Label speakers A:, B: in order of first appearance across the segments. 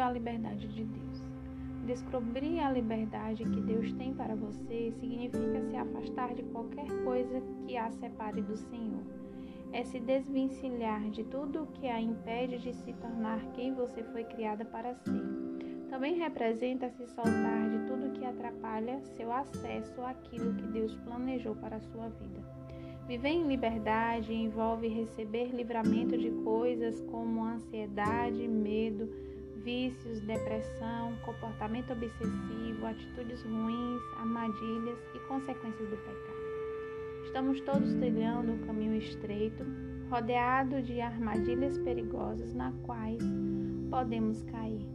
A: viva a liberdade de Deus. Descobrir a liberdade que Deus tem para você significa se afastar de qualquer coisa que a separe do Senhor. É se desvencilhar de tudo o que a impede de se tornar quem você foi criada para ser. Também representa se soltar de tudo que atrapalha seu acesso àquilo que Deus planejou para a sua vida. Viver em liberdade envolve receber livramento de coisas como ansiedade, medo, vícios, depressão, comportamento obsessivo, atitudes ruins, armadilhas e consequências do pecado. Estamos todos trilhando um caminho estreito, rodeado de armadilhas perigosas na quais podemos cair.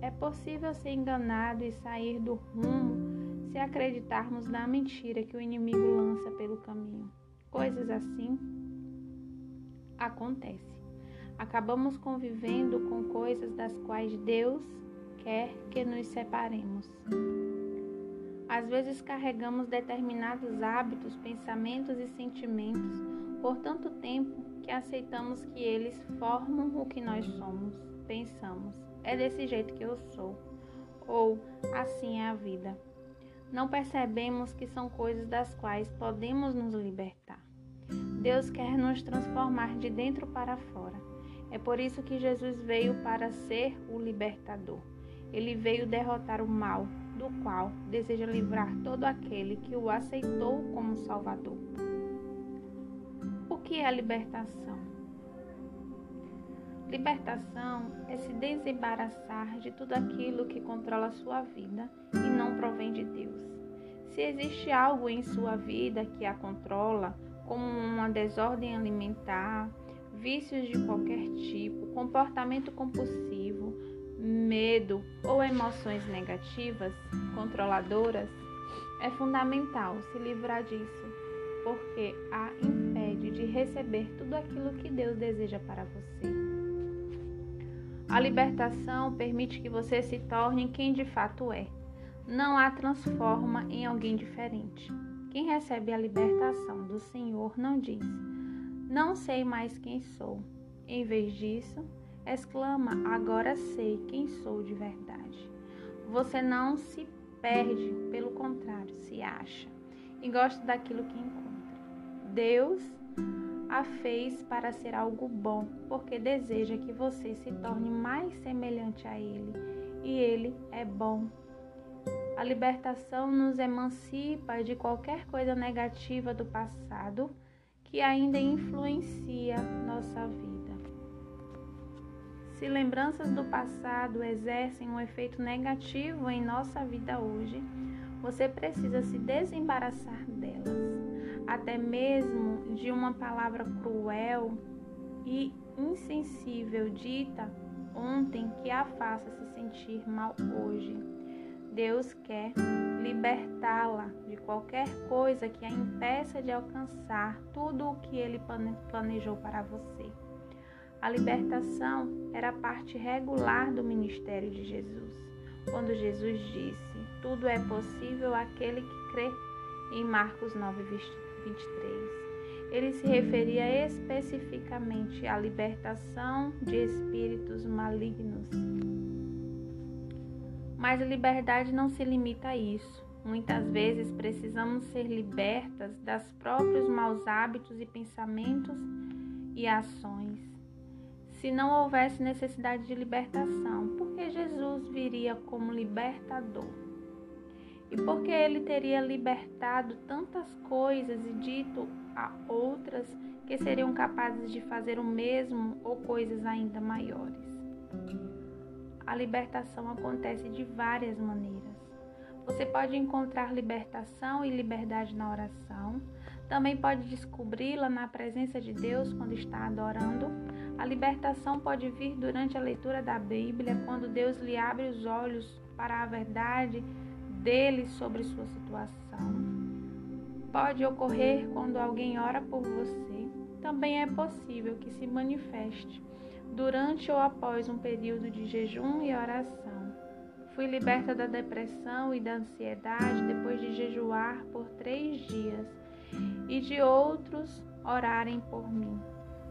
A: É possível ser enganado e sair do rumo se acreditarmos na mentira que o inimigo lança pelo caminho. Coisas assim acontecem acabamos convivendo com coisas das quais Deus quer que nos separemos. Às vezes carregamos determinados hábitos, pensamentos e sentimentos por tanto tempo que aceitamos que eles formam o que nós somos, pensamos. É desse jeito que eu sou, ou assim é a vida. Não percebemos que são coisas das quais podemos nos libertar. Deus quer nos transformar de dentro para fora. É por isso que Jesus veio para ser o libertador. Ele veio derrotar o mal, do qual deseja livrar todo aquele que o aceitou como Salvador. O que é a libertação? Libertação é se desembaraçar de tudo aquilo que controla sua vida e não provém de Deus. Se existe algo em sua vida que a controla, como uma desordem alimentar, vícios de qualquer tipo, comportamento compulsivo, medo ou emoções negativas, controladoras, é fundamental se livrar disso, porque a impede de receber tudo aquilo que Deus deseja para você. A libertação permite que você se torne quem de fato é, não a transforma em alguém diferente. Quem recebe a libertação do Senhor não diz: não sei mais quem sou. Em vez disso, exclama: Agora sei quem sou de verdade. Você não se perde, pelo contrário, se acha e gosta daquilo que encontra. Deus a fez para ser algo bom, porque deseja que você se torne mais semelhante a Ele, e Ele é bom. A libertação nos emancipa de qualquer coisa negativa do passado que ainda influencia nossa vida. Se lembranças do passado exercem um efeito negativo em nossa vida hoje, você precisa se desembaraçar delas, até mesmo de uma palavra cruel e insensível dita ontem que a faça se sentir mal hoje. Deus quer libertá-la de qualquer coisa que a impeça de alcançar tudo o que ele planejou para você. A libertação era parte regular do ministério de Jesus. Quando Jesus disse: Tudo é possível àquele que crê, em Marcos 9, 23. Ele se referia especificamente à libertação de espíritos malignos mas a liberdade não se limita a isso. Muitas vezes precisamos ser libertas das próprios maus hábitos e pensamentos e ações. Se não houvesse necessidade de libertação, por que Jesus viria como libertador? E por que ele teria libertado tantas coisas e dito a outras que seriam capazes de fazer o mesmo ou coisas ainda maiores? A libertação acontece de várias maneiras. Você pode encontrar libertação e liberdade na oração, também pode descobri-la na presença de Deus quando está adorando. A libertação pode vir durante a leitura da Bíblia, quando Deus lhe abre os olhos para a verdade dele sobre sua situação. Pode ocorrer quando alguém ora por você. Também é possível que se manifeste durante ou após um período de jejum e oração. Fui liberta da depressão e da ansiedade depois de jejuar por três dias e de outros orarem por mim.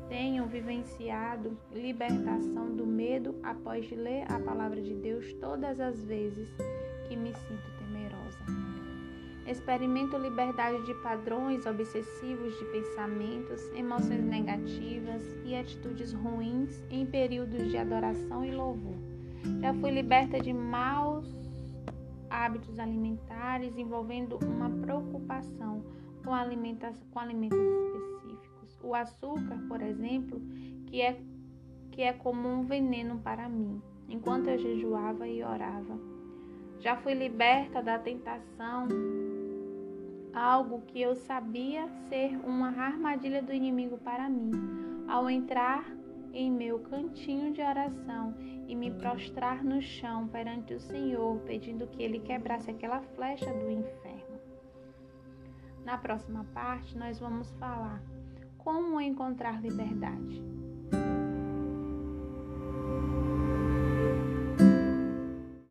A: tenho vivenciado libertação do medo após ler a palavra de Deus todas as vezes que me sinto. Experimento liberdade de padrões obsessivos de pensamentos, emoções negativas e atitudes ruins em períodos de adoração e louvor. Já fui liberta de maus hábitos alimentares envolvendo uma preocupação com, com alimentos específicos. O açúcar, por exemplo, que é, que é como um veneno para mim, enquanto eu jejuava e orava. Já fui liberta da tentação, algo que eu sabia ser uma armadilha do inimigo para mim, ao entrar em meu cantinho de oração e me prostrar no chão perante o Senhor, pedindo que Ele quebrasse aquela flecha do inferno. Na próxima parte, nós vamos falar como encontrar liberdade.